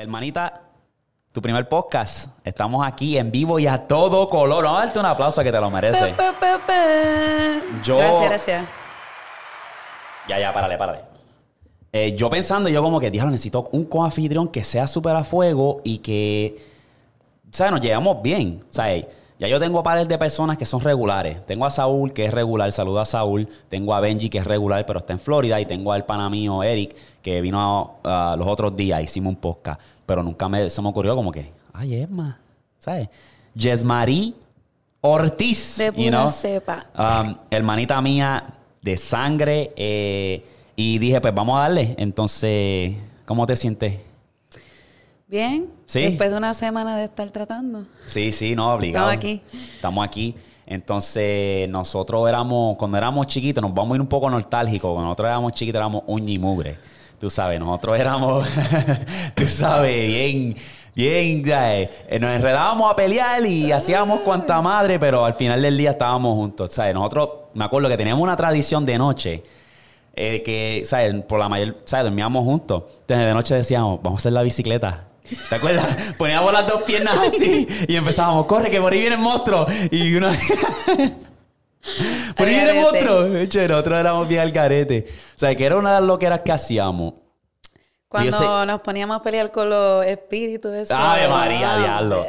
Hermanita, tu primer podcast. Estamos aquí en vivo y a todo color. Vamos a darte un aplauso que te lo mereces. Pa, pa, pa, pa. Yo- Gracias, gracias. Ya, ya, párale, párale. Eh, yo pensando, yo como que, diablo, necesito un coanfitrión que sea súper a fuego y que, ¿sabes? Nos llevamos bien, ¿sabes? Ya yo tengo pares de personas que son regulares. Tengo a Saúl, que es regular, saludo a Saúl. Tengo a Benji, que es regular, pero está en Florida. Y tengo al pana mío, Eric, que vino los otros días, hicimos un podcast. Pero nunca me, se me ocurrió como que, ay, Emma, ¿sabes? Yesmarí Ortiz. De you pura know? cepa. Um, hermanita mía de sangre. eh, y dije, pues vamos a darle. Entonces, ¿cómo te sientes? Bien. Sí. Después de una semana de estar tratando. Sí, sí, no, obligado. Estamos aquí. Estamos aquí. Entonces, nosotros éramos, cuando éramos chiquitos, nos vamos a ir un poco nostálgicos. Cuando nosotros éramos chiquitos, éramos uña y mugre. Tú sabes, nosotros éramos, tú sabes, bien, bien, eh, eh, nos enredábamos a pelear y hacíamos cuanta madre, pero al final del día estábamos juntos. ¿Sabes? Nosotros, me acuerdo que teníamos una tradición de noche. eh, que, ¿sabes? Por la mayor, ¿sabes? Dormíamos juntos. Entonces, de noche decíamos, vamos a hacer la bicicleta. ¿Te acuerdas? Poníamos las dos piernas así y empezábamos, corre, que por ahí viene el monstruo. Y uno. por ahí viene el monstruo. Eche, nosotros éramos bien al garete. O sea, que era una de las loqueras que hacíamos. Cuando sé- nos poníamos a pelear con los espíritus, eso. ¡Ave María, diablo!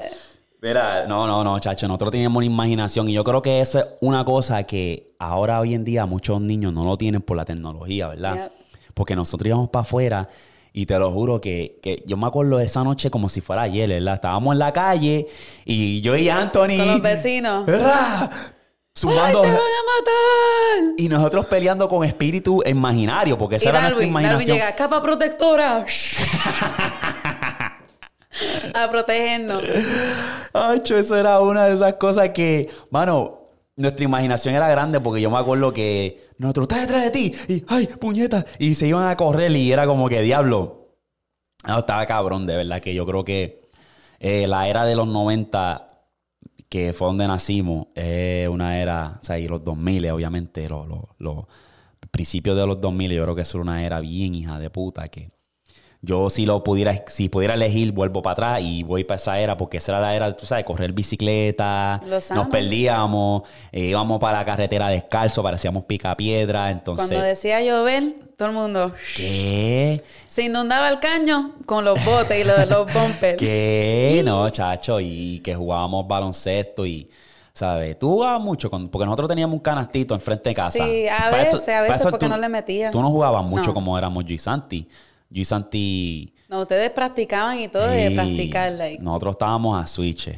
Mira, no, no, no, chacho. Nosotros teníamos una imaginación y yo creo que eso es una cosa que ahora hoy en día muchos niños no lo tienen por la tecnología, ¿verdad? Yep. Porque nosotros íbamos para afuera y te lo juro que, que yo me acuerdo de esa noche como si fuera ayer, ¿verdad? Estábamos en la calle y yo y Anthony... Con los vecinos. ¡Ra! ¡Ay, Zumbando... te van a matar! Y nosotros peleando con espíritu imaginario, porque esa Y era nuestra Darwin, Darwin imaginación. llega, capa protectora. a protegernos. Acho, eso era una de esas cosas que, mano, nuestra imaginación era grande porque yo me acuerdo que nosotros, está detrás de ti, y ay, puñeta, y se iban a correr y era como que, diablo, no, estaba cabrón, de verdad, que yo creo que eh, la era de los 90, que fue donde nacimos, es una era, o sea, y los 2000, obviamente, los, los, los principios de los 2000, yo creo que es una era bien hija de puta, que yo si lo pudiera, si pudiera elegir, vuelvo para atrás y voy para esa era, porque esa era la era, tú sabes, correr bicicleta, nos perdíamos, eh, íbamos para la carretera descalzo, parecíamos pica piedra, entonces... Cuando decía llover, todo el mundo ¿Qué? se inundaba el caño con los botes y los, los bumpers. ¿Qué? No, chacho, y que jugábamos baloncesto y... ¿Sabes? Tú jugabas mucho, con- porque nosotros teníamos un canastito enfrente de casa. Sí, a veces, a veces, porque tú- no le metía. Tú no jugabas mucho No. como éramos yo y Santi. Yo y Santi... No, ustedes practicaban y todo de practicar. like. Nosotros estábamos a switch.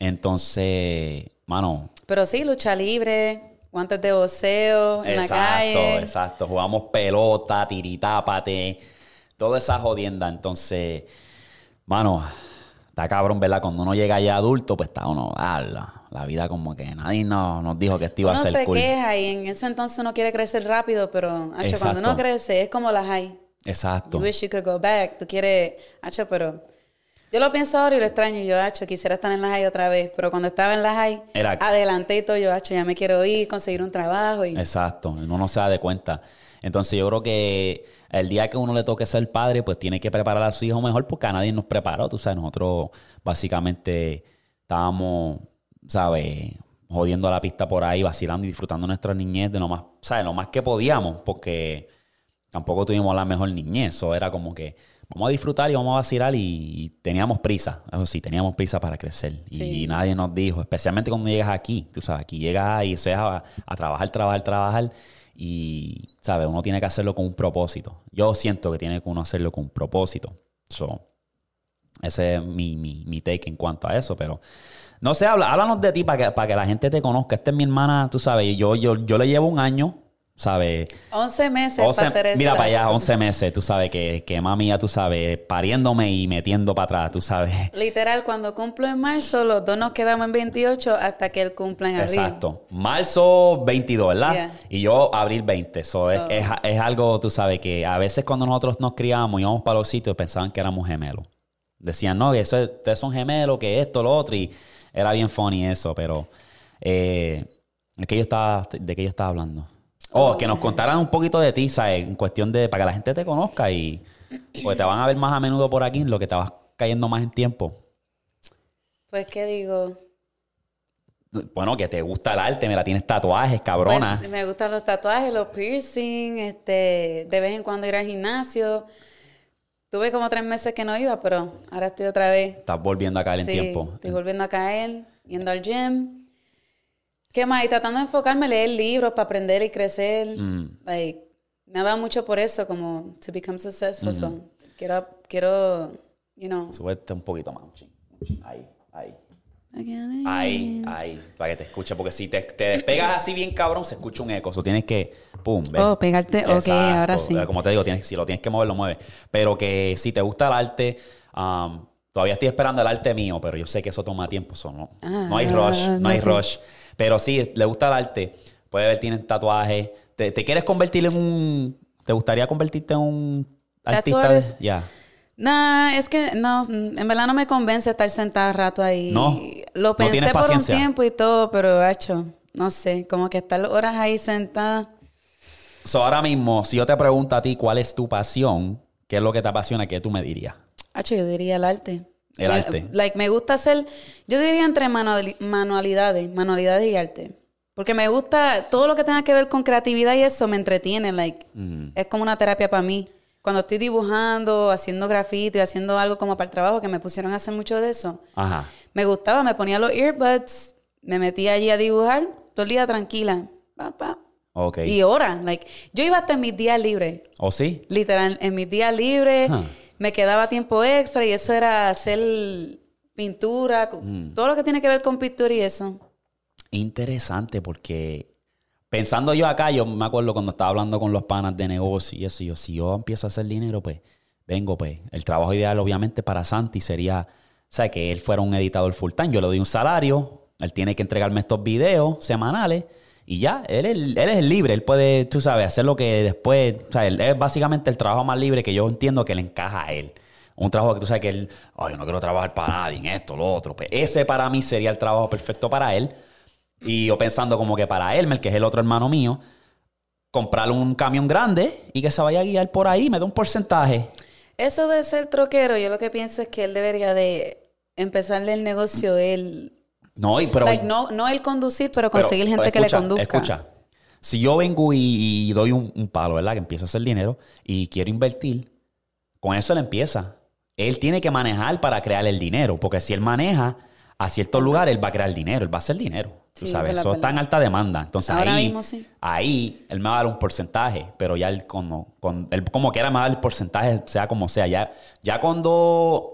Entonces, mano, Pero sí, lucha libre, guantes de boxeo, en la exacto, calle. exacto. Jugamos pelota, tiritápate, toda esa jodienda. Entonces, mano, está cabrón, ¿verdad? Cuando uno llega ya adulto, pues está uno, ah, la, vida como que nadie nos, nos dijo que esto iba Uno a ser se cool. queja y en ese entonces uno quiere crecer rápido, pero Exacto. cuando uno crece es como las hay. Exacto. You wish you could go back. Tú quieres, hacho, pero yo lo pienso ahora y lo extraño. Yo, hacho, quisiera estar en la high otra vez, pero cuando estaba en la high, Era- adelanté y todo, yo, hacho, ya me quiero ir, conseguir un trabajo y Exacto, uno no se da de cuenta. Entonces yo creo que el día que uno le toque ser padre, pues tiene que preparar a su hijo mejor porque a nadie nos preparó. Tú sabes, nosotros básicamente estábamos, ¿sabes? Jodiendo la pista por ahí, vacilando y disfrutando nuestra niñez de lo más, ¿sabes? Lo más que podíamos porque tampoco tuvimos la mejor niñez. Eso era como que vamos a disfrutar y vamos a vacilar y, y teníamos prisa. Eso sí, teníamos prisa para crecer. Y Sí. nadie nos dijo, especialmente cuando llegas aquí, tú sabes, aquí llegas y se a, a trabajar, trabajar, trabajar. Y, ¿sabes? Uno tiene que hacerlo con un propósito. Yo siento que tiene que uno hacerlo con un propósito. So, ese es mi, mi, mi take en cuanto a eso, pero... No sé, habla, háblanos de ti para que, para que la gente te conozca. Esta es mi hermana, tú sabes, yo, yo, yo le llevo un año, ¿sabes? 11 meses Once- para hacer eso. mira para allá, 11 meses, tú sabes, que, que mami ya, tú sabes, pariéndome y metiendo para atrás, tú sabes. Literal, cuando cumplo en marzo, los dos nos quedamos en 28 hasta que él cumpla en abril. Exacto. Marzo 22, ¿verdad? Yeah. Y yo abril 20. So, es, So- es, es algo, tú sabes, que a veces cuando nosotros nos criábamos y íbamos para los sitios pensaban que éramos gemelos. Decían, no, que eso, es- ustedes son gemelos, que esto, lo otro. Y era bien funny eso, pero... Eh, ¿de, qué yo estaba, ¿De qué yo estaba hablando? Oh, que nos contaran un poquito de ti, ¿sabes? En cuestión de... Para que la gente te conozca y... Porque te van a ver más a menudo por aquí, lo que te vas cayendo más en tiempo? Pues, ¿qué digo? Bueno, que te gusta el arte, me la tienes tatuajes, cabrona. Pues, me gustan los tatuajes, los piercing, este, de vez en cuando ir al gimnasio. Tuve como tres meses que no iba, pero ahora estoy otra vez. Estás volviendo a caer en tiempo. Estoy volviendo a caer, yendo al gym. ¿Qué más? Y tratando de enfocarme, leer libros para aprender y crecer. Mm. Like, me ha dado mucho por eso, como to become successful. Mm. So, quiero, quiero, you know. Súbete un poquito más. Ahí, ahí. Ahí, ahí, para que te escuche, porque si te, te despegas así bien cabrón, se escucha un eco. Eso tienes que, pum, ¿ves? Oh, pegarte, ok, Exacto. ahora sí. Como te digo, tienes, si lo tienes que mover, lo mueves. Pero que si te gusta el arte, um, todavía estoy esperando el arte mío, pero yo sé que eso toma tiempo. eso no, no hay Ah, rush, no, no hay rush. Pero sí, le gusta el arte. Puede ver, tienes tatuajes. ¿Te, te quieres convertir en un... ¿Te gustaría convertirte en un artista? Ya. Nah, es que no, en verdad no me convence estar sentada rato ahí. No, Lo no pensé tienes por un tiempo y todo, pero hecho, no sé, como que estar horas ahí sentada. So, ahora mismo, si yo te pregunto a ti cuál es tu pasión, qué es lo que te apasiona, ¿qué tú me dirías? Hacho, yo diría el arte. El Me- arte. Like, me gusta hacer, yo diría entre manuali- manualidades, manualidades y arte. Porque me gusta todo lo que tenga que ver con creatividad y eso me entretiene. Like, Mm. es como una terapia para mí. Cuando estoy dibujando, haciendo grafito y haciendo algo como para el trabajo, que me pusieron a hacer mucho de eso. Ajá. Me gustaba, me ponía los earbuds, me metía allí a dibujar, todo el día tranquila. Pa, pa. Ok. Y horas, like, yo iba hasta en mis días libres, ¿O sí? literal, en mis días libres, Huh. Me quedaba tiempo extra y eso era hacer pintura, Mm. todo lo que tiene que ver con pintura y eso. Interesante porque pensando yo acá, yo me acuerdo cuando estaba hablando con los panas de negocio y eso, y yo, si yo empiezo a hacer dinero, pues vengo, pues. El trabajo ideal, obviamente, para Santi sería, o sea, que él fuera un editador full time. Yo le doy un salario, él tiene que entregarme estos videos semanales y ya, él, es- él es libre, él puede, tú sabes, hacer lo que después, o sea, él es básicamente el trabajo más libre que yo entiendo que le encaja a él. Un trabajo que tú sabes que él, ay, yo no quiero trabajar para nadie en esto, lo otro. Pues ese para mí sería el trabajo perfecto para él. Y yo pensando como que para Elmer, que es el otro hermano mío, comprarle un camión grande y que se vaya a guiar por ahí, me da un porcentaje. Eso de ser troquero, yo lo que pienso es que él debería de empezarle el negocio él. No, y- pero, like, no, no él conducir, pero pero, conseguir gente que le conduzca. Escucha, si yo vengo y, y doy un, un palo, ¿verdad? Que empiezo a hacer dinero y quiero invertir, con eso él empieza. Él tiene que manejar para crear el dinero, porque si él maneja a ciertos lugares, él va a crear dinero, él va a hacer dinero. Tú Sí, sabes, eso está en alta demanda. Entonces Ahora ahí, mismo sí. ahí él me va a dar un porcentaje, pero ya él como, con, él como quiera me va a dar el porcentaje, sea como sea. Ya, ya cuando,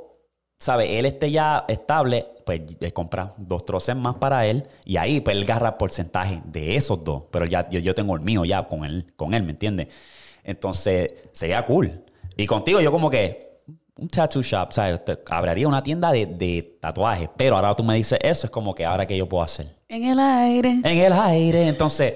¿sabes? Él esté ya estable, pues eh, compra dos troces más para él y ahí pues él agarra porcentaje de esos dos. Pero ya yo, yo tengo el mío ya con él, con él, ¿me entiendes? Entonces sería cool. Y contigo yo como que un tattoo shop, ¿sabes? Abriría una tienda de, de tatuajes, pero ahora tú me dices eso, es como que ahora que yo puedo hacer En el aire. en el aire. Entonces,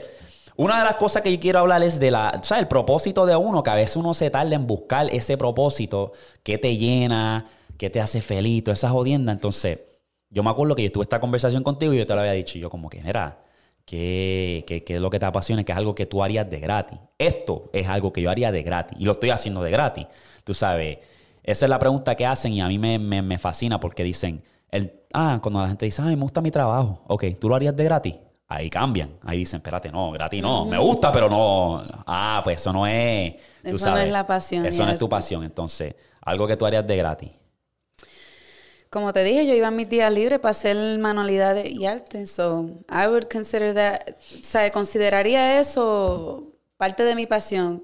una de las cosas que yo quiero hablar es de la, ¿sabes? El propósito de uno, que a veces uno se tarda en buscar ese propósito que te llena, que te hace feliz, toda esa jodienda. Entonces, yo me acuerdo que yo tuve esta conversación contigo y yo te lo había dicho. Y yo como que, mira, ¿qué, qué, qué es lo que te apasiona? Que es algo que tú harías de gratis. Esto es algo que yo haría de gratis. Y lo estoy haciendo de gratis. Tú sabes, esa es la pregunta que hacen y a mí me, me- me fascina porque dicen, el, ah, cuando la gente dice, ay, me gusta mi trabajo. Ok, ¿tú lo harías de gratis? Ahí cambian. Ahí dicen, espérate, no, gratis no. Me gusta, pero no. Ah, pues eso no es. tú Eso no es la pasión, Eso no es tu pasión. Entonces, algo que tú harías de gratis. Como te dije, yo iba a mis días libres para hacer manualidades y arte. So, I would consider that, o sea, consideraría eso parte de mi pasión.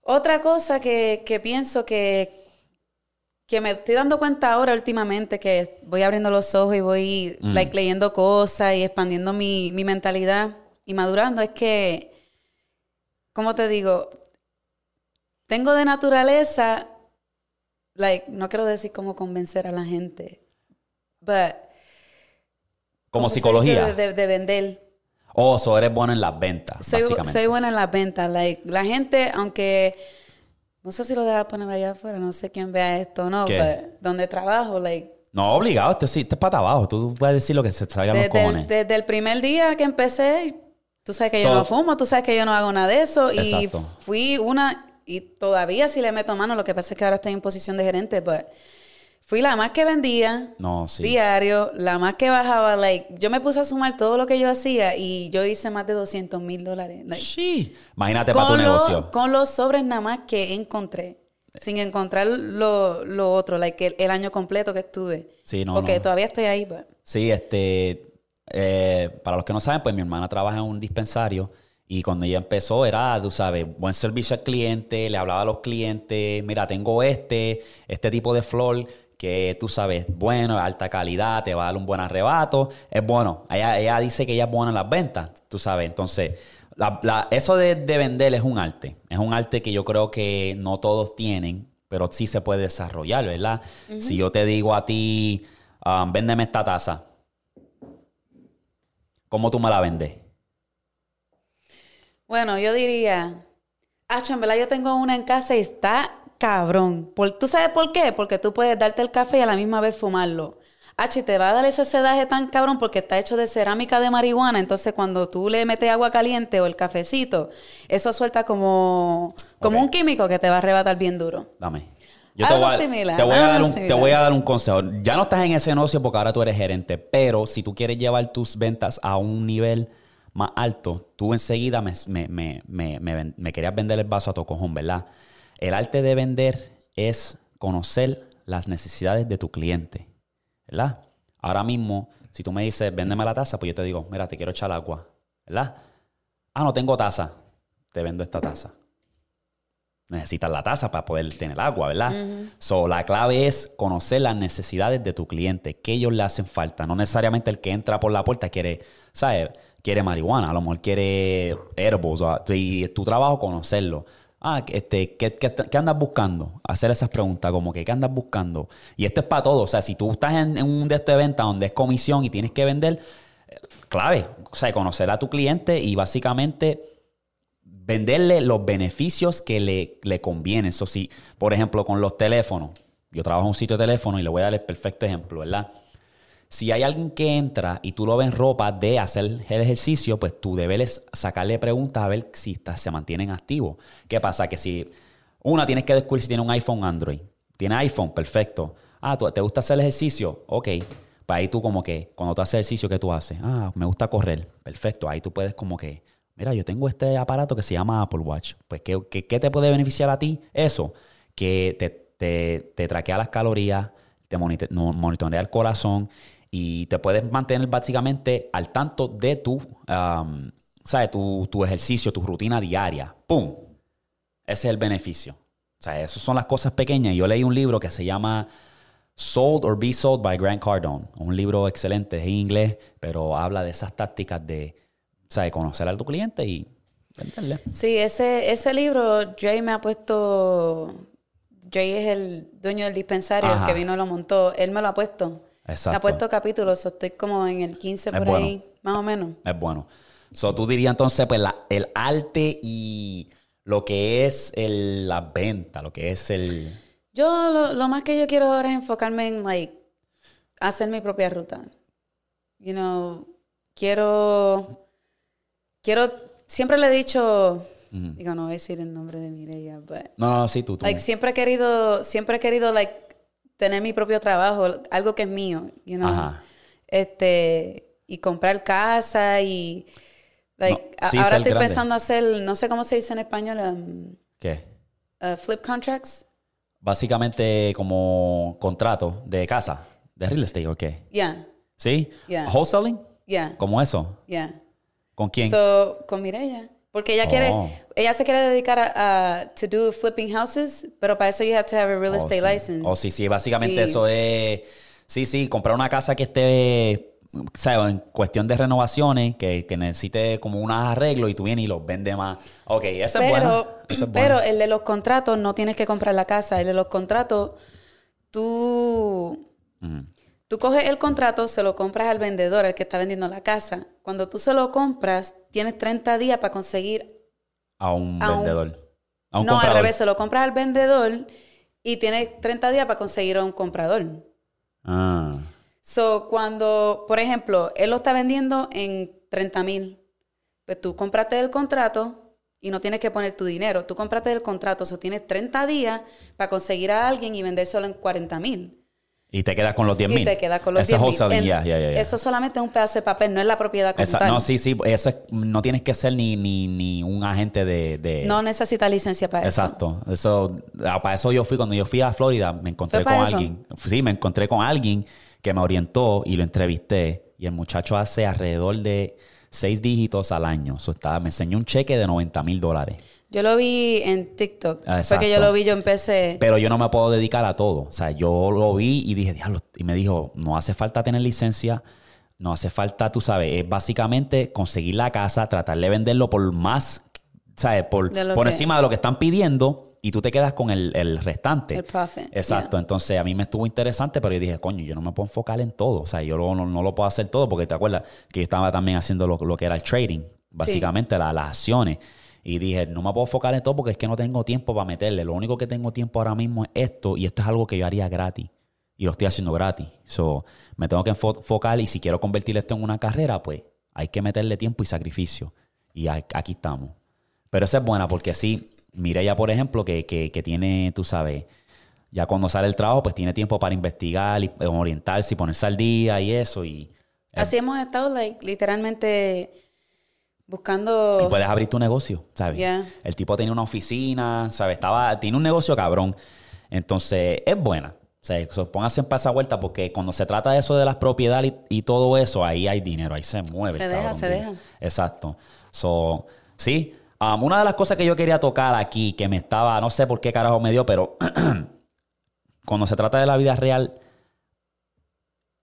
Otra cosa que, que pienso que, que me estoy dando cuenta ahora últimamente, que voy abriendo los ojos y voy Mm. like, leyendo cosas y expandiendo mi, mi mentalidad y madurando, es que, ¿cómo te digo? Tengo de naturaleza like, no quiero decir cómo convencer a la gente, but Como ¿cómo se psicología. De, de vender. Oh, so eres bueno en las ventas, Soy, básicamente. soy buena en las ventas. Like, la gente, aunque no sé si lo deja poner allá afuera, no sé quién vea esto o no, but donde trabajo, like, No, obligado. Este sí, este es para abajo. Tú puedes decir lo que se salga a los cojones. desde el primer día que empecé, tú sabes que yo So- no fumo, tú sabes que yo no hago nada de eso. Y Exacto. fui una, y todavía sí le meto mano, lo que pasa es que ahora estoy en posición de gerente, but Fui la más que vendía. No, sí. Diario, la más que bajaba. Like, yo me puse a sumar todo lo que yo hacía y yo hice más de 200 mil dólares. Like, Sí. Imagínate para tu lo- negocio. con los sobres nada más que encontré. Sin encontrar lo, lo otro, like el, el año completo que estuve. Sí, no, Porque no. todavía estoy ahí, but- Sí, este, eh, para los que no saben, pues mi hermana trabaja en un dispensario y cuando ella empezó era, tú sabes, buen servicio al cliente, le hablaba a los clientes, mira, tengo este, este tipo de flor que tú sabes, bueno, alta calidad, te va a dar un buen arrebato, es bueno. Ella, ella dice que ella es buena en las ventas, tú sabes, entonces... la- la- eso de, de vender es un arte. Es un arte que yo creo que no todos tienen, pero sí se puede desarrollar, ¿verdad? Si yo te digo a ti, um, véndeme esta taza, ¿cómo tú me la vendes? Bueno, yo diría, Acho, en verdad yo tengo una en casa y está cabrón. Por, ¿Tú sabes por qué? Porque tú puedes darte el café y a la misma vez fumarlo. Y te va a dar ese sedaje tan cabrón porque está hecho de cerámica de marihuana. Entonces, cuando tú le metes agua caliente o el cafecito, eso suelta como, como un químico que te va a arrebatar bien duro. Dame. Yo te voy, a, similar, te, voy a dar un, te voy a dar un consejo. Ya no estás en ese negocio porque ahora tú eres gerente, pero si tú quieres llevar tus ventas a un nivel más alto, tú enseguida me, me, querías vender el vaso a tu cojón, ¿verdad? El arte de vender es conocer las necesidades de tu cliente, ¿verdad? Ahora mismo, si tú me dices, véndeme la taza, pues yo te digo, mira, te quiero echar agua, ¿verdad? Ah, no tengo taza, te vendo esta taza necesitas la taza para poder tener agua, ¿verdad? So, la clave es conocer las necesidades de tu cliente, qué ellos le hacen falta. No necesariamente el que entra por la puerta quiere, ¿sabes? Quiere marihuana, a lo mejor quiere herbos. o- Y es tu trabajo conocerlo. Ah, este, ¿qué, qué, qué andas buscando? Hacer esas preguntas, como que ¿qué andas buscando? Y esto es para todo. O sea, si tú estás en, un de estos eventos donde es comisión y tienes que vender, clave. O sea, conocer a tu cliente y básicamente venderle los beneficios que le, le convienen. Eso sí, por ejemplo, con los teléfonos. Yo trabajo en un sitio de teléfono y le voy a dar el perfecto ejemplo, ¿verdad? Si hay alguien que entra y tú lo ves en ropa de hacer el ejercicio, pues tú debes sacarle preguntas a ver si está- se mantienen activos. ¿Qué pasa? Que si una tienes que descubrir si tiene un iPhone Android. Tiene iPhone, perfecto. Ah, ¿tú- ¿te gusta hacer el ejercicio? Ok. Pues ahí tú como que, cuando tú haces ejercicio, ¿qué tú haces? Ah, me gusta correr. Perfecto. Ahí tú puedes como que, mira, yo tengo este aparato que se llama Apple Watch. Pues, ¿qué, qué, qué te puede beneficiar a ti? Eso, que te, te, te traquea las calorías, te monitorea el corazón y te puedes mantener básicamente al tanto de tu, um, ¿sabes? Tu, tu ejercicio, tu rutina diaria. ¡Pum! Ese es el beneficio. O sea, esas son las cosas pequeñas. Yo leí un libro que se llama Sold or Be Sold by Grant Cardone. Un libro excelente, es en inglés, pero habla de esas tácticas de, ¿sabes? Conocer a tu cliente y venderle. Sí, ese, ese libro, Jay me ha puesto. Jay es el dueño del dispensario, Ajá. el que vino y lo montó. Él me lo ha puesto. Exacto. ha puesto capítulos, so estoy como en el 15 Es por bueno. ahí, más o menos. Es bueno. So, tú dirías entonces, pues, la- el arte y lo que es el, la venta, lo que es el... Yo lo, lo más que yo quiero ahora es enfocarme en, like, hacer mi propia ruta. You know, quiero, quiero, siempre le he dicho, digo, no voy a decir el nombre de Mireia, but, No, no, sí, tú. tú. like, siempre he querido, siempre he querido, like, tener mi propio trabajo, algo que es mío, you know. Ajá. Este, y comprar casa y, like, No, a- sí, ahora estoy grande. pensando hacer, no sé cómo se dice en español, um, ¿Qué? uh, flip contracts. Básicamente como contrato de casa, de real estate, ¿o qué? Yeah, ¿Sí? Yeah. ¿Wholesaling? yeah, ¿Como eso? yeah. ¿Con quién? So, con Mireya. Porque ella quiere, Oh. ella se quiere dedicar a, a to do flipping houses, pero para eso you have to have a real Oh, estate sí. license. Oh, sí, sí, básicamente Y- eso es... Sí, sí, comprar una casa que esté, ¿sabes? En cuestión de renovaciones, que, que necesite como unos arreglos y tú vienes y los vendes más. Ok, esa es buena. Pero, es el de los contratos no tienes que comprar la casa. El de los contratos, tú. Tú coges el contrato, se lo compras al vendedor, al que está vendiendo la casa. Cuando tú se lo compras, tienes 30 días para conseguir A un a un- vendedor. A un no, comprador. al revés, se lo compras al vendedor y tienes 30 días para conseguir a un comprador. Ah. So, cuando, por ejemplo, él lo está vendiendo en 30 mil, pues tú compraste el contrato y no tienes que poner tu dinero. Tú compraste el contrato, so tienes 30 días para conseguir a alguien y vendérselo en 40 mil. Y te quedas con los 10 y mil. te quedas con los Ese 10 mil. ya, ya, ya. Eso solamente es un pedazo de papel, no es la propiedad como Esa- tal. no, sí, sí. Eso es, no tienes que ser ni, ni, ni un agente de... de- No necesita licencia para eso. Exacto. Eso, ah, para eso yo fui, cuando yo fui a Florida, me encontré ¿Fue con eso? alguien. Sí, me encontré con alguien que me orientó y lo entrevisté. Y el muchacho hace alrededor de seis dígitos al año. So, estaba, me enseñó un cheque de 90 mil dólares. Yo lo vi en TikTok. Ah, Fue que yo lo vi, yo empecé. Pero yo no me puedo dedicar a todo. O sea, yo lo vi y dije, diablo. Y me dijo, no hace falta tener licencia. No hace falta, tú sabes, es básicamente conseguir la casa, tratar de venderlo por más, ¿sabes? Por, por que- encima de lo que están pidiendo y tú te quedas con el, el restante. El profit, Exacto. Entonces, a mí me estuvo interesante, pero yo dije, coño, yo no me puedo enfocar en todo. O sea, yo lo- no, no lo puedo hacer todo porque te acuerdas que yo estaba también haciendo lo, lo que era el trading, básicamente la- las acciones. Y dije, no me puedo enfocar en todo porque es que no tengo tiempo para meterle. Lo único que tengo tiempo ahora mismo es esto y esto es algo que yo haría gratis. Y lo estoy haciendo gratis. So, me tengo que enfo- enfocar y si quiero convertir esto en una carrera, pues hay que meterle tiempo y sacrificio. Y aquí estamos. Pero esa es buena porque sí, Mireya, por ejemplo, que, que, tiene, tú sabes, ya cuando sale el trabajo, pues tiene tiempo para investigar y eh, orientarse y ponerse al día y eso. Y, Así hemos estado, like, literalmente buscando. y puedes abrir tu negocio, ¿sabes? Yeah. El tipo tenía una oficina, ¿sabes? Estaba, tiene un negocio cabrón. Entonces, es buena. O sea, pónganse en esa vuelta porque cuando se trata de eso de las propiedades y, y todo eso, ahí hay dinero, ahí se mueve. Se el deja, cabrón, se dude. deja. Exacto. So, sí. Um, una de las cosas que yo quería tocar aquí, que me estaba, no sé por qué carajo me dio, pero cuando se trata de la vida real,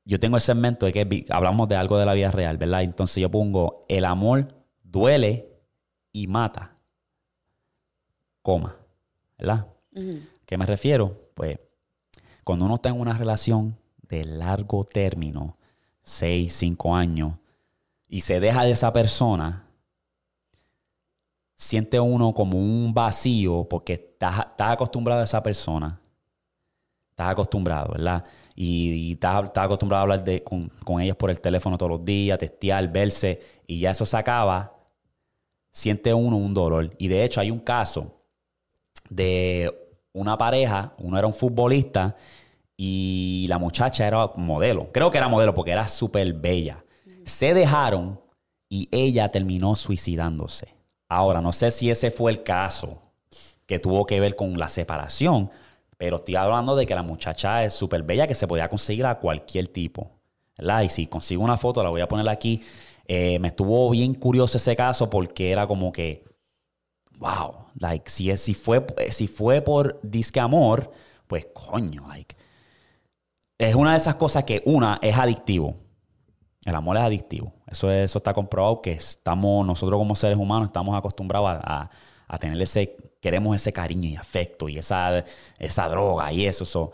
yo tengo el segmento de que hablamos de algo de la vida real, ¿verdad? Entonces yo pongo, el amor duele y mata, coma, ¿verdad? ¿Qué me refiero? Pues cuando uno está en una relación de largo término, 6, 5 años, y se deja de esa persona, siente uno como un vacío porque estás, estás acostumbrado a esa persona. Estás acostumbrado, ¿verdad? Y, y estás, estás acostumbrado a hablar de, con, con ellos por el teléfono todos los días, testear, verse, y ya eso se acaba, siente uno un dolor. Y de hecho hay un caso de una pareja, uno era un futbolista y la muchacha era modelo. Creo que era modelo porque era súper bella. Se dejaron y ella terminó suicidándose. Ahora, no sé si ese fue el caso que tuvo que ver con la separación, pero estoy hablando de que la muchacha es súper bella que se podía conseguir a cualquier tipo. ¿verdad? Y si consigo una foto, la voy a poner aquí. Eh, me estuvo bien curioso ese caso porque era como que, wow, like, si, si, fue, si fue por disque amor, pues coño, like, es una de esas cosas que una es adictivo. El amor es adictivo. Eso, es- eso está comprobado que estamos, nosotros como seres humanos estamos acostumbrados a, a- a tener ese, queremos ese cariño y afecto y esa, esa droga y eso. so.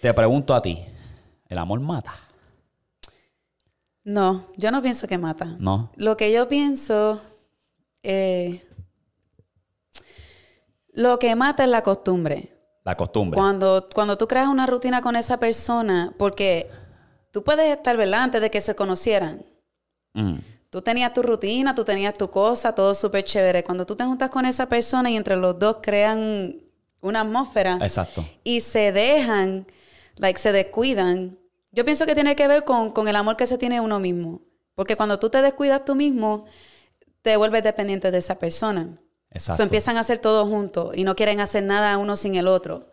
Te pregunto a ti, ¿el amor mata? No, yo no pienso que mata. ¿No? Lo que yo pienso, eh, lo que mata es la costumbre. La costumbre. Cuando, cuando tú creas una rutina con esa persona, porque tú puedes estar, ¿verdad? Antes de que se conocieran. Mm, Tú tenías tu rutina, tú tenías tu cosa, todo súper chévere. Cuando tú te juntas con esa persona y entre los dos crean una atmósfera exacto. y se dejan, like, se descuidan, yo pienso que tiene que ver con, con el amor que se tiene uno mismo. Porque cuando tú te descuidas tú mismo, te vuelves dependiente de esa persona. Exacto. So, empiezan a hacer todo juntos y no quieren hacer nada uno sin el otro.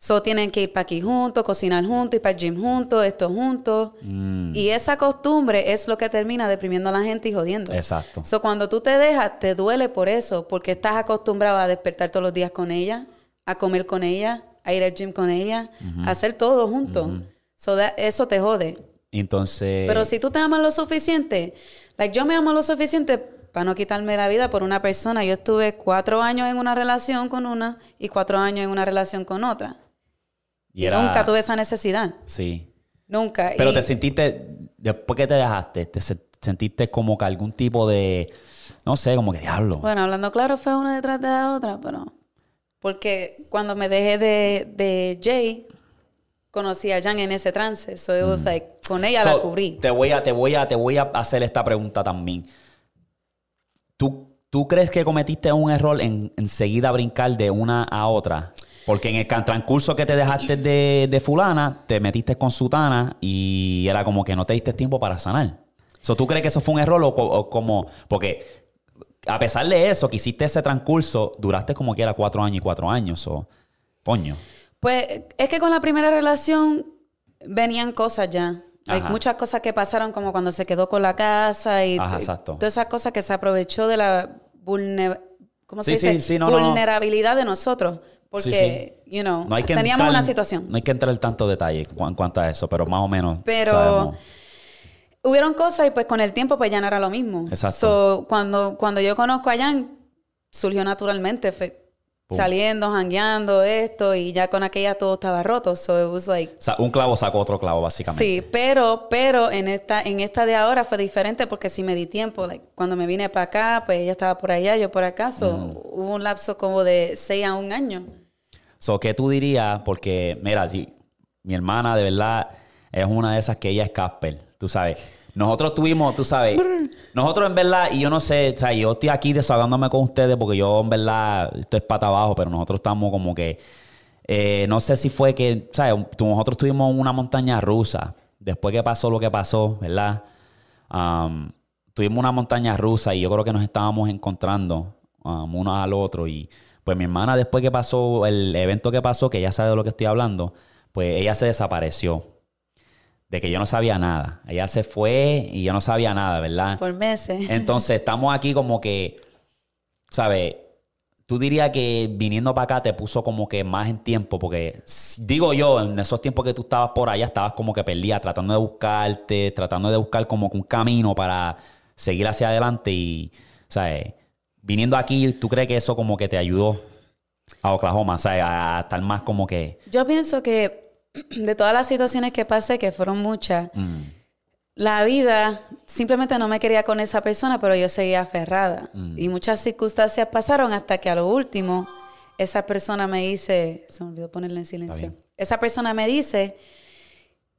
So, tienen que ir para aquí juntos, cocinar juntos, ir para el gym juntos, esto juntos. Mm, Y esa costumbre es lo que termina deprimiendo a la gente y jodiendo. exacto. So, cuando tú te dejas, te duele por eso, porque estás acostumbrado a despertar todos los días con ella, a comer con ella, a ir al gym con ella, a hacer todo juntos. So, that- eso te jode. Entonces. Pero si tú te amas lo suficiente, like yo me amo lo suficiente para no quitarme la vida por una persona. Yo estuve cuatro años en una relación con una y cuatro años en una relación con otra. y Y, era- nunca tuve esa necesidad. Sí. Nunca. Pero Y- te sentiste, después que te dejaste, te se- sentiste como que algún tipo de, no sé, como que diablo. Bueno, hablando claro, fue una detrás de la otra, pero... Porque cuando me dejé de, de Jay, conocí a Jan en ese trance. So it was like, con ella Mm. So, la cubrí. Te voy a, te voy a, te voy a hacer esta pregunta también. ¿Tú, tú crees que cometiste un error en enseguida brincar de una a otra? Porque en el transcurso que te dejaste de, de fulana, te metiste con sutana y era como que no te diste tiempo para sanar. So, ¿Tú crees que eso fue un error o como...? Porque a pesar de eso, que hiciste ese transcurso, duraste como que era cuatro años y cuatro años. O, coño. Pues es que con la primera relación venían cosas ya. Hay muchas cosas que pasaron, como cuando se quedó con la casa y Ajá, y exacto. todas esas cosas que se aprovechó de la vulne- ¿cómo se Sí, dice? sí, sí, no, no, no. vulnerabilidad de nosotros. Porque, you know, No hay que teníamos entrar- una situación. No hay que entrar en tanto detalle en cuanto a eso, pero más o menos Pero sabemos. hubieron cosas y pues con el tiempo pues ya no era lo mismo. Exacto. So, cuando, cuando yo conozco a Jan, surgió naturalmente. fue Saliendo, jangueando, esto, y ya con aquella todo estaba roto. So it was like, O sea, un clavo sacó otro clavo, básicamente. Sí, pero, pero en esta, en esta de ahora fue diferente porque sí me di tiempo. Like, cuando me vine para acá, pues ella estaba por allá, yo por acá. So, Mm. Hubo un lapso como de seis a un año. So, ¿qué tú dirías? Porque, mira, si, mi hermana de verdad es una de esas que ella es Casper, tú sabes. Nosotros tuvimos, tú sabes, nosotros en verdad, y yo no sé, o sea, yo estoy aquí desahogándome con ustedes porque yo en verdad estoy pata abajo, pero nosotros estamos como que, eh, no sé si fue que, ¿sabes? Nosotros tuvimos una montaña rusa, después que pasó lo que pasó, ¿verdad? Um, tuvimos una montaña rusa y yo creo que nos estábamos encontrando um, uno al otro y pues mi hermana después que pasó el evento que pasó, que ella sabe de lo que estoy hablando, pues ella se desapareció. De que yo no sabía nada. Ella se fue y yo no sabía nada, ¿verdad? Por meses. Entonces estamos aquí como que, ¿sabes? Tú dirías que viniendo para acá te puso como que más en tiempo, porque digo yo, en esos tiempos que tú estabas por allá, estabas como que perdida, tratando de buscarte, tratando de buscar como que un camino para seguir hacia adelante y, ¿sabes? Viniendo aquí, ¿tú crees que eso como que te ayudó a Oklahoma, ¿sabes? A estar más como que... Yo pienso que de todas las situaciones que pasé, que fueron muchas, mm, la vida simplemente no me quería con esa persona, pero yo seguía aferrada. Mm. Y muchas circunstancias pasaron hasta que a lo último esa persona me dice, se me olvidó ponerle en silencio, esa persona me dice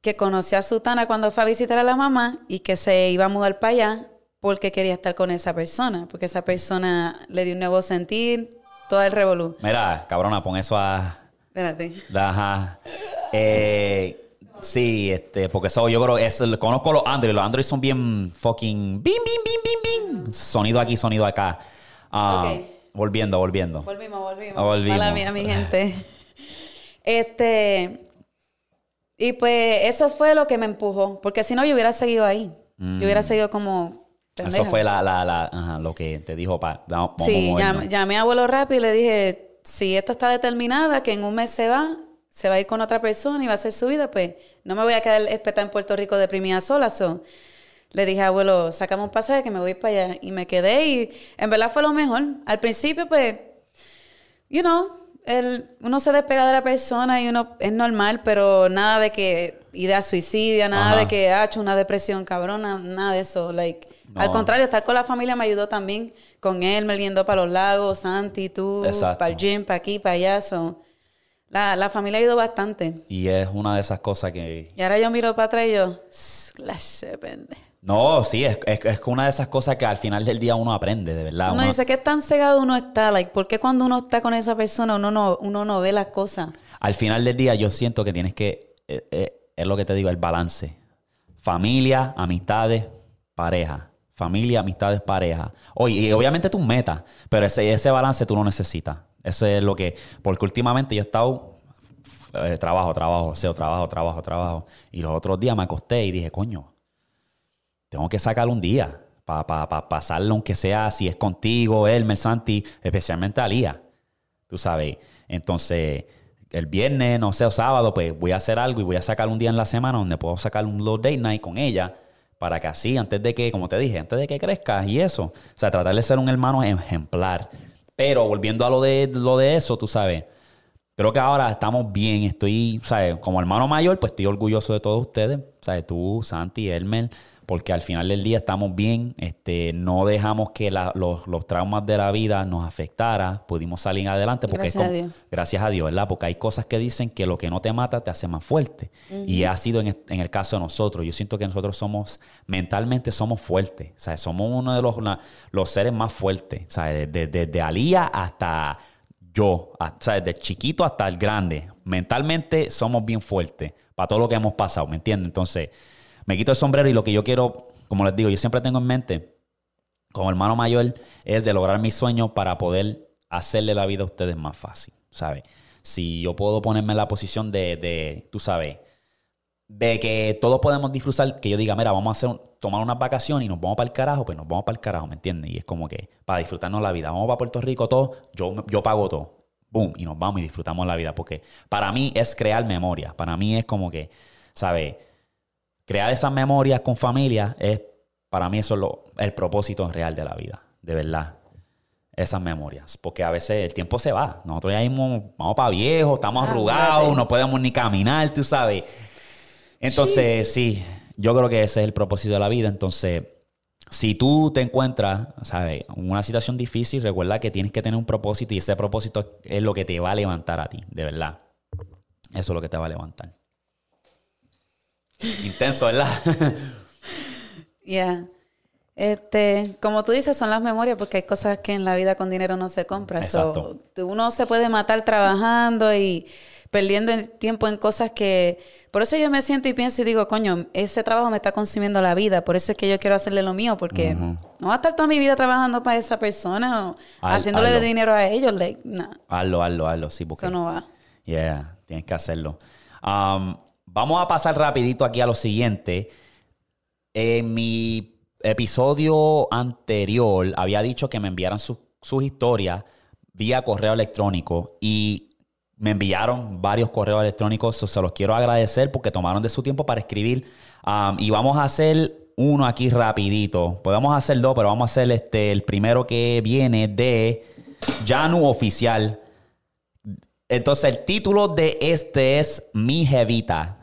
que conoció a Sutana cuando fue a visitar a la mamá y que se iba a mudar para allá porque quería estar con esa persona, porque esa persona le dio un nuevo sentir, todo el revolú. Mira, cabrona, pon eso a... Espérate. Ajá. Eh, sí, este, porque eso yo creo, es, conozco los Android, los Android son bien fucking bim, bim, bim, bim, bim. Sonido aquí, sonido acá. Ah. Volviendo, volviendo. Volvimos, volvimos. Volvimos. Mala mía, mi gente. Este. Y pues eso fue lo que me empujó. Porque si no, yo hubiera seguido ahí. Yo hubiera seguido como. Eso fue la, la, la, ajá, lo que te dijo pa, vamos, vamos a Sí, movernos. llam- llamé a abuelo rápido y le dije: si esta está determinada, que en un mes se va, se va a ir con otra persona y va a hacer su vida, pues no me voy a quedar espetada en Puerto Rico deprimida sola. So, le dije, abuelo, sacamos un pasaje que me voy para allá. Y me quedé y en verdad fue lo mejor. Al principio, pues, you know, el, uno se despega de la persona y uno es normal, pero nada de que idea suicidia, nada Ajá. de que ha hecho una depresión cabrona, nada de eso. Like, No. Al contrario, estar con la familia me ayudó también. Con él, me yendo para los lagos, Santi, tú, Exacto. para el gym, para aquí, para allá. so, la, la familia ayudó bastante. Y es una de esas cosas que... Y ahora yo miro para atrás y yo, slash, depende. No, sí, es, es, es una de esas cosas que al final del día uno aprende, de verdad. Uno Uno- dice que tan cegado uno está, like, ¿por qué cuando uno está con esa persona uno no, uno no ve las cosas? al final del día yo siento que tienes que, eh, eh, es lo que te digo, el balance. Familia, amistades, pareja. Familia, amistades, pareja. Oye, y obviamente tus metas, pero ese, ese balance tú lo necesitas. Eso es lo que, porque últimamente yo he estado, eh, trabajo, trabajo, SEO, trabajo, trabajo, trabajo. Y los otros días me acosté y dije, coño, tengo que sacar un día para pasarlo, aunque sea si es contigo, Elmer, Santi, especialmente a Lía. Tú sabes. Entonces, el viernes, no sé, o sábado, pues voy a hacer algo y voy a sacar un día en la semana donde puedo sacar un low date night con ella para que así, antes de que, como te dije, antes de que crezca y eso, o sea, tratar de ser un hermano ejemplar. Pero volviendo a lo de, lo de eso, tú sabes, creo que ahora estamos bien, estoy, ¿sabes? Como hermano mayor, pues estoy orgulloso de todos ustedes, ¿sabes? Tú, Santi, Elmer, porque al final del día estamos bien, este, no dejamos que la- los, los traumas de la vida nos afectara, pudimos salir adelante porque Gracias a Dios. gracias a Dios, ¿verdad? Porque hay cosas que dicen que lo que no te mata te hace más fuerte. Y ha sido en, el- en el caso de nosotros. Yo siento que nosotros somos, mentalmente somos fuertes. O sea, somos uno de los, los seres más fuertes. O sea, desde, desde Alía hasta yo, o sea, desde chiquito hasta el grande, mentalmente somos bien fuertes para todo lo que hemos pasado, ¿me entiendes? Entonces, me quito el sombrero y lo que yo quiero, como les digo, yo siempre tengo en mente, como hermano mayor, es de lograr mis sueños para poder hacerle la vida a ustedes más fácil, ¿sabes? Si yo puedo ponerme en la posición de, de tú sabes, de que todos podemos disfrutar, que yo diga, mira, vamos a hacer, tomar una vacación y nos vamos para el carajo, pues nos vamos para el carajo, ¿me entiendes? Y es como que para disfrutarnos la vida, vamos para Puerto Rico todo, yo, yo pago todo, boom, y nos vamos y disfrutamos la vida, porque para mí es crear memoria, para mí es como que, ¿sabes? Crear esas memorias con familia es, para mí eso es lo, el propósito real de la vida, de verdad esas memorias. Porque a veces el tiempo se va. Nosotros ya mismo vamos para viejos, estamos Ah, arrugados, vale. no podemos ni caminar, tú sabes. Entonces, sí. yo creo que ese es el propósito de la vida. Entonces, si tú te encuentras, ¿sabes? En una situación difícil, recuerda que tienes que tener un propósito y ese propósito es lo que te va a levantar a ti, de verdad. Eso es lo que te va a levantar. Intenso, ¿verdad? Ya. Este, como tú dices, son las memorias porque hay cosas que en la vida con dinero no se compra. Exacto. So, uno se puede matar trabajando y perdiendo el tiempo en cosas que... Por eso yo me siento y pienso y digo, coño, ese trabajo me está consumiendo la vida. Por eso es que yo quiero hacerle lo mío porque no va a estar toda mi vida trabajando para esa persona o haciéndole hazlo. de dinero a ellos. Like, no, hazlo, hazlo, hazlo. Sí, porque... eso no va. Yeah, tienes que hacerlo. Um, vamos a pasar rapidito aquí a lo siguiente. En mi episodio anterior había dicho que me enviaran sus- sus historias vía correo electrónico y me enviaron varios correos electrónicos. se los quiero agradecer porque tomaron de su tiempo para escribir. Um, y vamos a hacer uno aquí rapidito. Podemos hacer dos, pero vamos a hacer este, el primero que viene de Janu Oficial. Entonces, el título de este es Mi Jevita.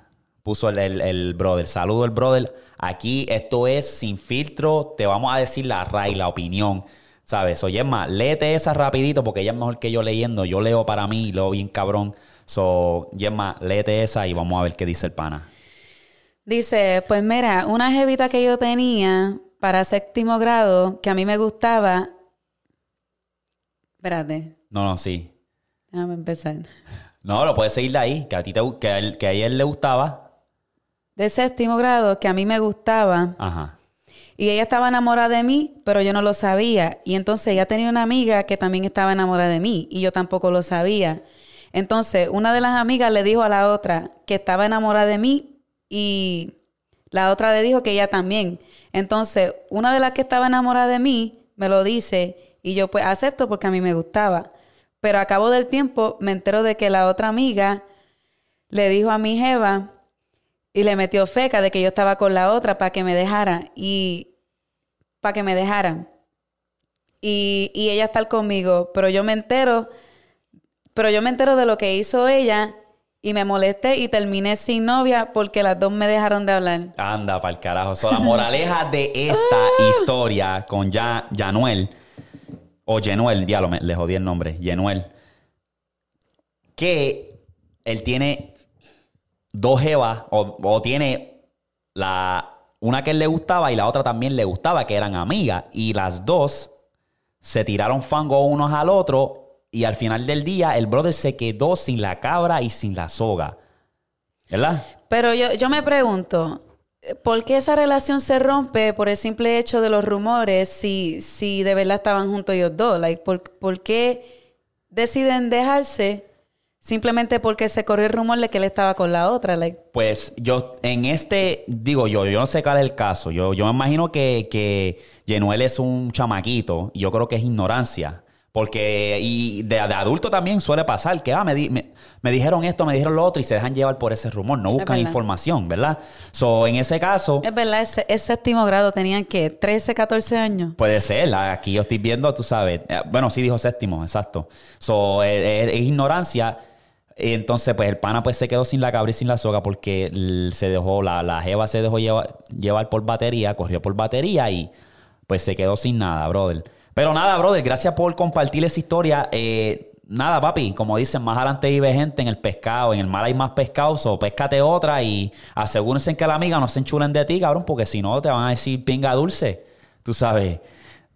Puso el, el- el brother. Saludo el brother. Aquí esto es sin filtro. Te vamos a decir la RAI, la opinión. ¿Sabes? Oye, más, léete esa rapidito porque ella es mejor que yo leyendo. Yo leo para mí y leo bien cabrón. So, Yemma, léete esa y vamos a ver qué dice el pana. Dice, pues mira, una jevita que yo tenía para séptimo grado que a mí me gustaba. Espérate, No, no, sí. déjame empezar. No, lo puedes seguir de ahí. Que a ti te, que a él, que a él le gustaba. De séptimo grado que a mí me gustaba Ajá. y ella estaba enamorada de mí, pero yo no lo sabía. Y entonces ella tenía una amiga que también estaba enamorada de mí y yo tampoco lo sabía. Entonces una de las amigas le dijo a la otra que estaba enamorada de mí y la otra le dijo que ella también. Entonces una de las que estaba enamorada de mí me lo dice y yo pues acepto porque a mí me gustaba. Pero a cabo del tiempo me entero de que la otra amiga le dijo a mi jeva y le metió feca de que yo estaba con la otra para que me dejara y para que me dejaran. Y, y ella estar conmigo, pero yo me entero, pero yo me entero de lo que hizo ella y me molesté y terminé sin novia porque las dos me dejaron de hablar. Anda, para el carajo. So, la moraleja de esta historia con ya, Yanuel, o Yenuel, diablo, me- le jodí el nombre, Yenuel, que él tiene dos jevas, o, tiene la, una que le gustaba y la otra también le gustaba, que eran amigas, y las dos se tiraron fango unos al otro, y al final del día el brother se quedó sin la cabra y sin la soga. ¿Verdad? Pero yo, yo me pregunto, ¿por qué esa relación se rompe por el simple hecho de los rumores si, si de verdad estaban juntos ellos dos? Like, ¿por, por qué deciden dejarse simplemente porque se corrió el rumor de que él estaba con la otra? Like, Pues yo, en este, digo yo, yo no sé cuál es el caso. Yo, yo me imagino que, que Yenuel es un chamaquito y yo creo que es ignorancia. Porque, y de, de adulto también suele pasar que, ah, me, di- me, me dijeron esto, me dijeron lo otro y se dejan llevar por ese rumor. No buscan verdad. información, ¿verdad? So, en ese caso, es verdad, es, es séptimo grado, tenían que 13, 14 años. Puede ser, aquí yo estoy viendo, tú sabes. eh, Bueno, sí dijo séptimo, exacto. So, eh, eh, es ignorancia. Entonces, pues el pana pues se quedó sin la cabra y sin la soga porque se dejó, la, la jeva se dejó llevar, llevar por batería, corrió por batería y pues se quedó sin nada, brother. Pero nada, brother, gracias por compartir esa historia. Eh, nada, papi, como dicen, más adelante vive gente en el pescado, en el mar hay más pescado, o péscate otra y asegúrense que la amiga no se enchulen de ti, cabrón, porque si no te van a decir pinga dulce, tú sabes.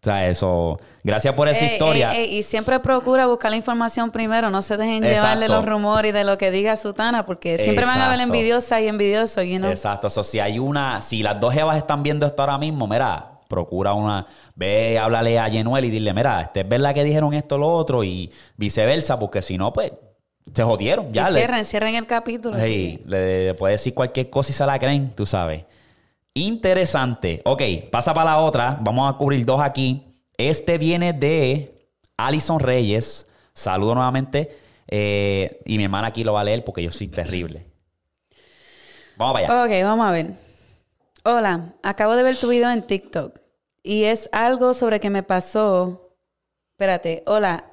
O sea, eso. Gracias por esa Ey, historia. ey, ey, y siempre procura buscar la información primero. No se dejen llevar de Exacto. los rumores y de lo que diga Sutana, porque siempre van a ver Exacto. envidiosas y envidiosos, you know. Exacto. Eso, si hay una, si las dos jevas están viendo esto ahora mismo, mira, procura una, ve, háblale a Yenuel y dile, mira, este es verdad que dijeron esto lo otro y viceversa, porque si no, pues, se jodieron. Ya y le- cierren, cierren el capítulo. Hey, le, le puede decir cualquier cosa y se la creen, tú sabes. Interesante. Ok, pasa para la otra. Vamos a cubrir dos aquí. Este viene de Alison Reyes. Saludo nuevamente. Eh, y mi hermana aquí lo va a leer porque yo soy terrible. Vamos para allá. Ok, vamos a ver. Hola, acabo de ver tu video en TikTok y es algo sobre que me pasó. Espérate, hola,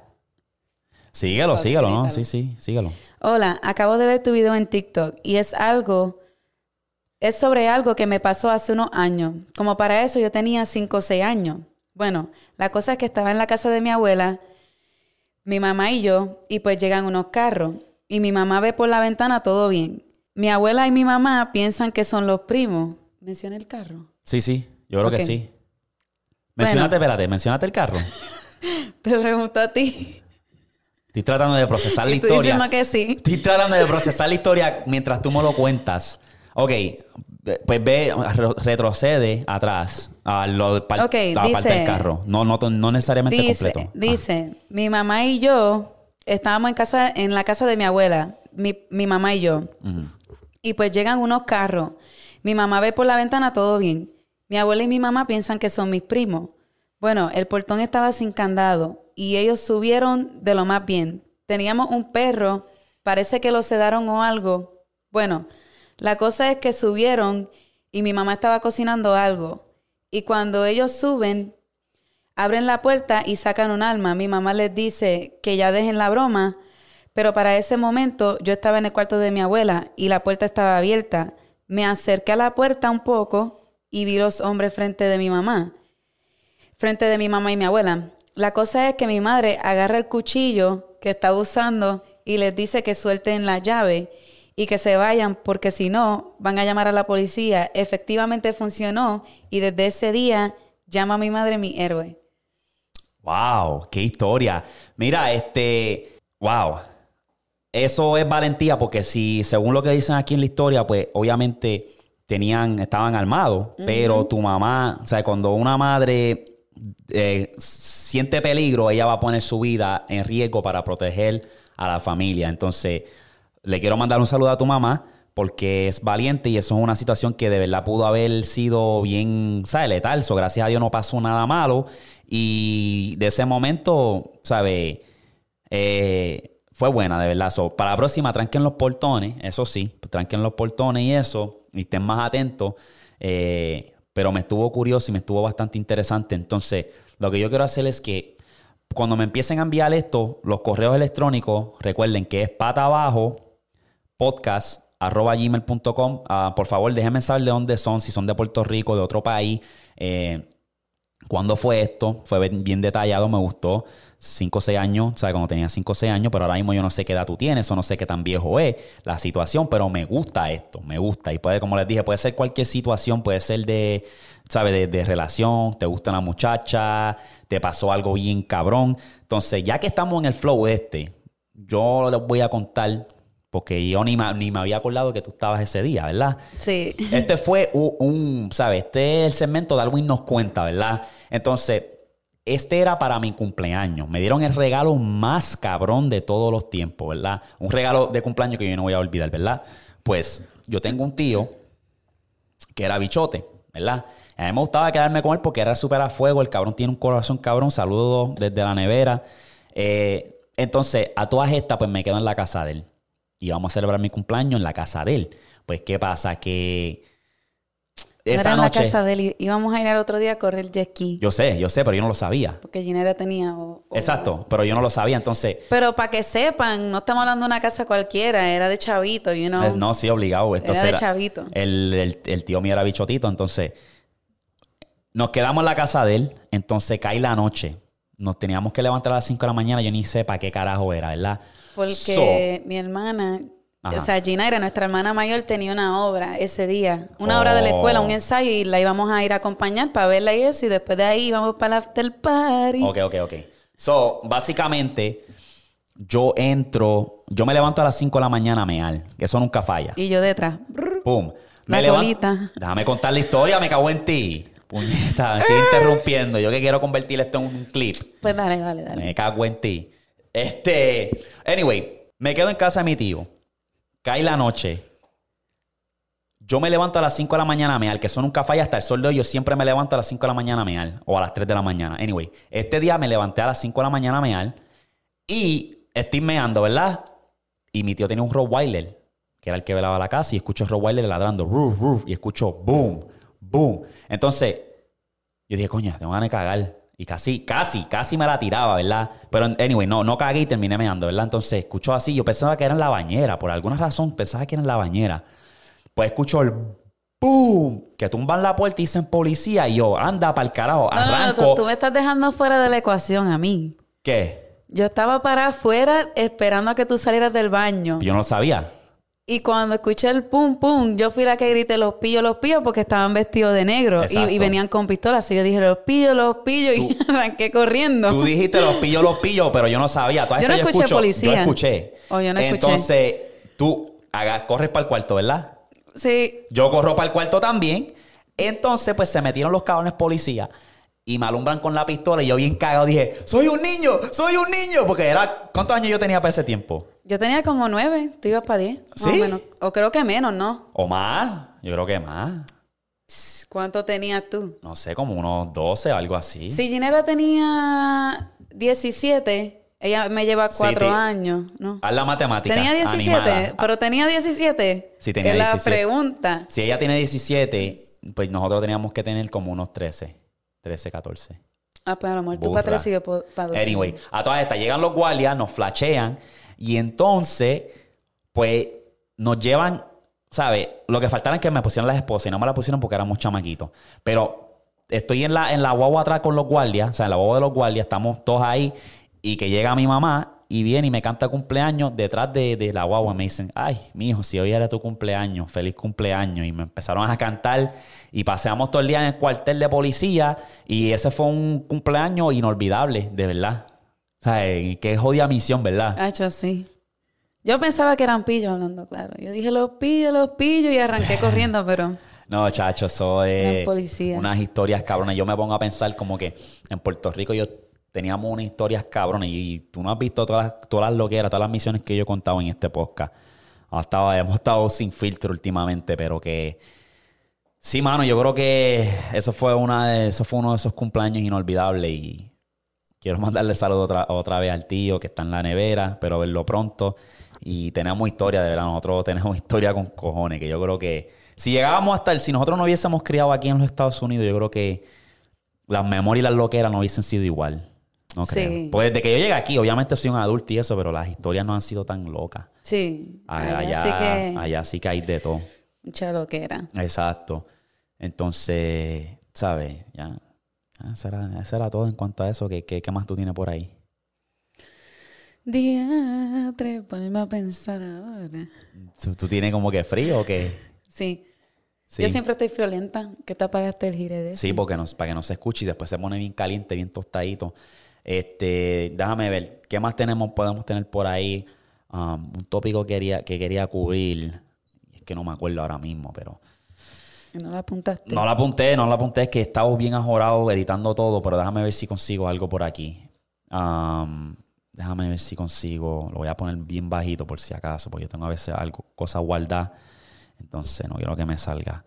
Síguelo, síguelo, ¿no? Sí, sí, síguelo. Hola, acabo de ver tu video en TikTok y es algo, es sobre algo que me pasó hace unos años. Como para eso yo tenía 5 o 6 años. Bueno, la cosa es que estaba en la casa de mi abuela, mi mamá y yo, y pues llegan unos carros. Y mi mamá ve por la ventana todo bien. Mi abuela y mi mamá piensan que son los primos. Menciona el carro. Sí, sí, yo creo que sí. Mencionate, espérate, mencionate el carro. Te pregunto a ti. Estoy tratando de procesar la y tú historia. que sí. Estoy tratando de procesar la historia mientras tú me lo cuentas. Ok, pues ve, re- retrocede atrás a lo, par- Ok, la parte dice- del carro. No, no, no necesariamente Dice, completo. Ah. dice, mi mamá y yo estábamos en casa, en la casa de mi abuela, mi, mi mamá y yo. Y pues llegan unos carros. Mi mamá ve por la ventana todo bien. Mi abuela y mi mamá piensan que son mis primos. Bueno, el portón estaba sin candado y ellos subieron de lo más bien. Teníamos un perro, parece que lo sedaron o algo. Bueno, la cosa es que subieron y mi mamá estaba cocinando algo. Y cuando ellos suben, abren la puerta y sacan un alma. Mi mamá les dice que ya dejen la broma, pero para ese momento yo estaba en el cuarto de mi abuela y la puerta estaba abierta. Me acerqué a la puerta un poco y vi los hombres frente de mi mamá, frente de mi mamá y mi abuela. La cosa es que mi madre agarra el cuchillo que estaba usando y les dice que suelten la llave y que se vayan porque si no van a llamar a la policía. Efectivamente funcionó y desde ese día llama a mi madre mi héroe. Wow, qué historia. Mira, este, wow. Eso es valentía porque si, según lo que dicen aquí en la historia, pues obviamente tenían, estaban armados, pero tu mamá, o sea, cuando una madre eh, siente peligro, ella va a poner su vida en riesgo para proteger a la familia. Entonces, le quiero mandar un saludo a tu mamá porque es valiente y eso es una situación que de verdad pudo haber sido bien, ¿sabes? Letal. So, gracias a Dios no pasó nada malo. Y de ese momento, ¿sabes? Eh, fue buena, de verdad. Para la próxima, tranquen los portones, eso sí, tranquen los portones y eso, y estén más atentos. Eh, pero me estuvo curioso y me estuvo bastante interesante. Entonces, lo que yo quiero hacer es que cuando me empiecen a enviar esto, los correos electrónicos, recuerden que es pata abajo podcast arroba gmail.com. Ah, por favor, déjenme saber de dónde son, si son de Puerto Rico, de otro país. Eh, ¿Cuándo fue esto? Fue bien, detallado, me gustó. 5 o 6 años, o sea, cuando tenía 5 o 6 años, pero ahora mismo yo no sé qué edad tú tienes o no sé qué tan viejo es la situación, pero me gusta esto, me gusta. Y puede, como les dije, puede ser cualquier situación, puede ser de, ¿sabes? De, de relación, te gusta una muchacha, te pasó algo bien cabrón. Entonces, ya que estamos en el flow este, yo les voy a contar, porque yo ni, me- ni me había acordado que tú estabas ese día, ¿verdad? Sí. Este fue un, un, ¿sabes? Este es el segmento de Alwin nos cuenta, ¿verdad? Entonces, este era para mi cumpleaños. Me dieron el regalo más cabrón de todos los tiempos, ¿verdad? Un regalo de cumpleaños que yo no voy a olvidar, ¿verdad? Pues yo tengo un tío que era bichote, ¿verdad? A mí me gustaba quedarme con él porque era súper a fuego. El cabrón tiene un corazón cabrón. Saludos desde la nevera. Eh, entonces, a todas estas, pues me quedo en la casa de él. Y vamos a celebrar mi cumpleaños en la casa de él. Pues, ¿qué pasa? Que esa era en noche... la casa de él. Íbamos a ir al otro día a correr jet ski. Yo sé, yo sé, pero yo no lo sabía. Porque Ginera tenía... o- o- Exacto, pero yo no lo sabía. Entonces, Pero para que sepan, no estamos hablando de una casa cualquiera. Era de chavito, you know. es- no, sí, obligado. Era de chavito. El, el- el tío mío era bichotito, entonces nos quedamos en la casa de él. Entonces cae la noche. Nos teníamos que levantar a las 5 de la mañana. Yo ni sé para qué carajo era, ¿verdad? Porque So, mi hermana Ajá. O sea, Ginaira, nuestra hermana mayor, tenía una obra ese día. Una obra de la escuela, Oh. un ensayo, y la íbamos a ir a acompañar para verla y eso. Y después de ahí íbamos para el after party. Ok, ok, ok. So, básicamente, yo entro, yo me levanto a las 5 de la mañana a mear, que eso nunca falla. Y yo detrás. Pum. La levan- colita. Déjame contar la historia, me cago en ti. Puñeta, me sigue interrumpiendo. Yo que quiero convertir esto en un clip. Pues dale, dale, dale. Me cago en ti. Este. Anyway, me quedo en casa de mi tío. Cae la noche. Yo me levanto a las 5 de la mañana a mear, que eso nunca falla hasta el sol de hoy. Yo siempre me levanto a las 5 de la mañana a mear, o a las 3 de la mañana. Anyway, este día me levanté a las 5 de la mañana a mear y estoy meando, ¿verdad? Y mi tío tenía un Rottweiler, que era el que velaba la casa, y escucho el Rottweiler ladrando, ruf, ruf, y escucho boom, boom. Entonces, yo dije, coño, tengo ganas de cagar. Y casi, casi, casi me la tiraba, ¿verdad? Pero, anyway, no, no cagué y terminé meando, ¿verdad? Entonces, escucho así. Yo pensaba que era en la bañera. Por alguna razón, pensaba que era en la bañera. Pues escucho el boom, que tumban la puerta y dicen policía. Y yo, anda para el carajo, No, no, no, arranco. tú, tú me estás dejando fuera de la ecuación a mí. ¿Qué? Yo estaba parada afuera esperando a que tú salieras del baño. Yo no lo sabía. Y cuando escuché el pum pum, yo fui la que grité los pillos, los pillos, porque estaban vestidos de negro y, venían con pistolas. Así yo dije los pillos, los pillos y arranqué corriendo. Tú dijiste los pillo, los pillo, pero yo no sabía. Toda Yo no escuché escucho- policía. Yo escuché. Oh, yo no escuché. Entonces, tú corres para el cuarto, ¿verdad? Sí, Yo corro para el cuarto también. Entonces, pues se metieron los cabrones policías y me alumbran con la pistola. Y yo, bien cagado, dije: ¡Soy un niño! ¡Soy un niño! Porque era. ¿Cuántos años yo tenía para ese tiempo? yo tenía como nueve, tú ibas para diez. más ¿Sí? O, menos. o creo que menos, ¿no? ¿O más? Yo creo que más. ¿Cuánto tenías tú? No sé, como unos 12 o algo así. Si Ginera tenía 17, ella me lleva Sí, cuatro te- años, ¿no? Haz la matemática. Tenía 17, animada. pero tenía 17. Sí, tenía es 17. la pregunta. Si ella tiene 17, pues nosotros teníamos que tener como unos 13. 13, 14. Ah, pues a lo mejor tú para 13 y yo para 12. Anyway, a todas estas llegan los guardias, nos flashean y entonces, pues, nos llevan, ¿sabes? Lo que faltaba es que me pusieran las esposas y no me la pusieron porque éramos chamaquitos. Pero estoy en la, en la guagua atrás con los guardias, o sea, en la guagua de los guardias, estamos todos ahí y que llega mi mamá y viene y me canta cumpleaños detrás de, de la guagua. Me dicen, ay, mijo, si hoy era tu cumpleaños, feliz cumpleaños. Y me empezaron a cantar y paseamos todo el día en el cuartel de policía y ese fue un cumpleaños inolvidable, de verdad. O sea, eh, qué jodida misión, ¿verdad? Hacho, sí. Yo pensaba que eran pillos hablando, claro. Yo dije los pillos, los pillos y arranqué corriendo, pero No, chacho, eso es policía. unas historias cabronas. Yo me pongo a pensar como que en Puerto Rico yo teníamos unas historias cabronas y tú no has visto todas las, todas las loqueras, todas las misiones que yo he contado en este podcast. Hemos estado, estado sin filtro últimamente, pero que sí, mano, yo creo que eso fue una eso fue uno de esos cumpleaños inolvidables y quiero mandarle saludo otra, otra vez al tío que está en la nevera, pero verlo pronto. Y tenemos historia, de verdad, nosotros tenemos historia con cojones, que yo creo que si llegábamos hasta el, si nosotros no hubiésemos criado aquí en los Estados Unidos, yo creo que las memorias y las loqueras no hubiesen sido igual. No Sí. creo. Pues desde que yo llegué aquí, obviamente soy un adulto y eso, pero las historias no han sido tan locas. sí. Allá, Allá sí que allá sí que hay de todo. mucha loquera. Exacto. Entonces, ¿sabes? Ya. Eso era, eso era todo en cuanto a eso. ¿Qué, qué, qué más tú tienes por ahí? Día tres, ponme a pensar ahora. ¿Tú, tú tienes como que frío o qué? Sí. Sí. Yo siempre estoy friolenta. que te apagaste el gire de Sí, porque nos, para que no se escuche y después se pone bien caliente, bien tostadito. Este, déjame ver, ¿qué más tenemos, podemos tener por ahí? Um, un tópico que quería, que quería cubrir. Es que no me acuerdo ahora mismo, pero. No la apuntaste. No la apunté, no la apunté, es que estaba bien ajorado editando todo, pero déjame ver si consigo algo por aquí. Um, déjame ver si consigo. Lo voy a poner bien bajito por si acaso, porque yo tengo a veces algo, cosas guardadas. Entonces no quiero que me salga.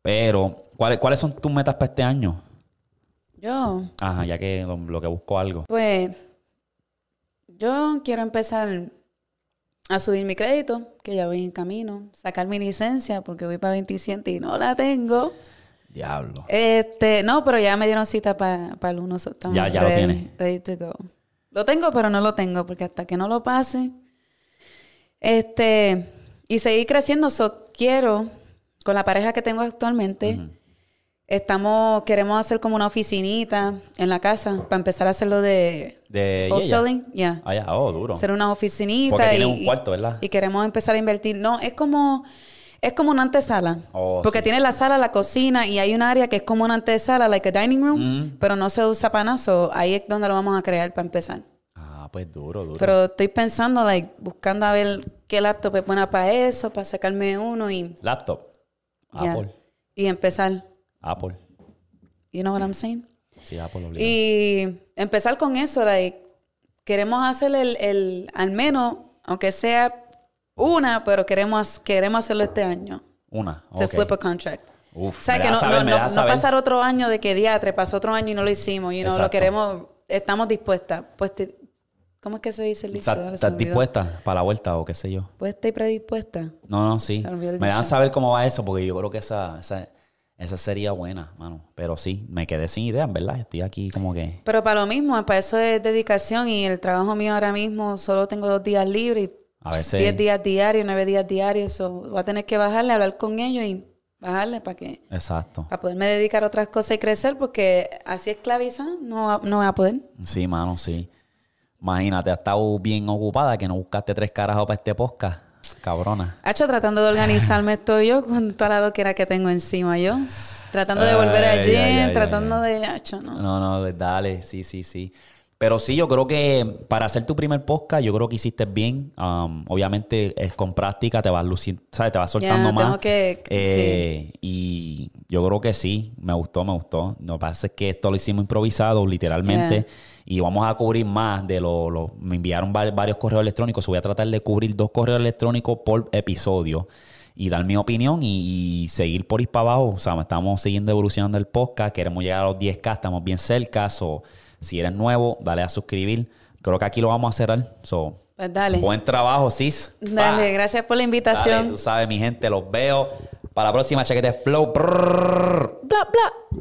Pero, ¿cuáles, ¿cuáles son tus metas para este año? Yo, Ajá, ya que lo, lo que busco algo. pues, yo quiero empezar a subir mi crédito, que ya voy en camino, sacar mi licencia, porque voy para 27 y no la tengo. Diablo. Este, no, pero ya me dieron cita para el 1. so estamos Ya- ya lo ready- tienes. Ready to go. Lo tengo, pero no lo tengo, porque hasta que no lo pase. Este, y seguir creciendo, so quiero, con la pareja que tengo actualmente. Estamos, queremos hacer como una oficinita en la casa para empezar a hacerlo de De wholesaling, ya. Ah, ya. Oh, duro. Hacer una oficinita Porque y, tiene un cuarto, ¿verdad? y queremos empezar a invertir. No, es como es como una antesala. Oh, porque sí. tiene la sala, la cocina y hay un área que es como una antesala, like a dining room, Mm. pero no se usa so ahí es donde lo vamos a crear para empezar. Ah, pues duro, duro. Pero estoy pensando, like, buscando a ver qué laptop es buena para eso, para sacarme uno y, Laptop. Apple. y empezar. Apple. You know what I'm saying? Sí, Apple obligado. Y empezar con eso, like, queremos hacer el, el, al menos, aunque sea una, pero queremos, queremos hacerlo este año. Una. Se ok. flip a contract. Uf, O sea, que no, saber, no, no- no pasar otro año de que diatre, pasó otro año y no lo hicimos, y no lo queremos, estamos dispuestas. Pues te- ¿Cómo es que se dice el dicho? ¿Estás dispuesta para la vuelta o qué sé yo? Pues estoy predispuesta. No, no, sí. Me Me dicho. saber cómo va eso porque yo creo que esa, esa, esa sería buena, mano. Pero sí, me quedé sin idea, en verdad. Estoy aquí como que... Pero para lo mismo, para eso es dedicación y el trabajo mío ahora mismo solo tengo dos días libres y A veces- 10 días diarios, 9 días diarios. So, voy a tener que bajarle, hablar con ellos y bajarle para que Exacto. para poderme dedicar a otras cosas y crecer porque así esclaviza no, va- no voy a poder. Sí, mano, sí. Imagínate, has estado bien ocupada que no buscaste tres carajos para este podcast. Cabrona. Hacho, tratando de organizarme estoy yo con toda la loquera que tengo encima yo. Tratando de volver al gym, ay, ay, tratando ay, de... Hacho, no. No, no, dale, sí, sí, sí. Pero sí, yo creo que para hacer tu primer podcast, yo creo que hiciste bien. Um, obviamente es con práctica, te vas luciendo, ¿sabes? Te vas soltando Ya, más. tengo que- Eh, Y yo creo que sí, me gustó, me gustó. Lo que pasa es que esto lo hicimos improvisado, literalmente. Y vamos a cubrir más de lo, lo- Me enviaron va- varios correos electrónicos. Voy a tratar de cubrir dos correos electrónicos por episodio y dar mi opinión y, y seguir por ir para abajo. O sea, estamos siguiendo evolucionando el podcast. Queremos llegar a los 10K, estamos bien cerca. So, si eres nuevo, dale a suscribir. Creo que aquí lo vamos a cerrar. So, Pues dale. buen trabajo, sis. Dale, gracias por la Dale, invitación. tú sabes, mi gente, los veo. Para la próxima, chequete flow. Brrr. Bla, bla.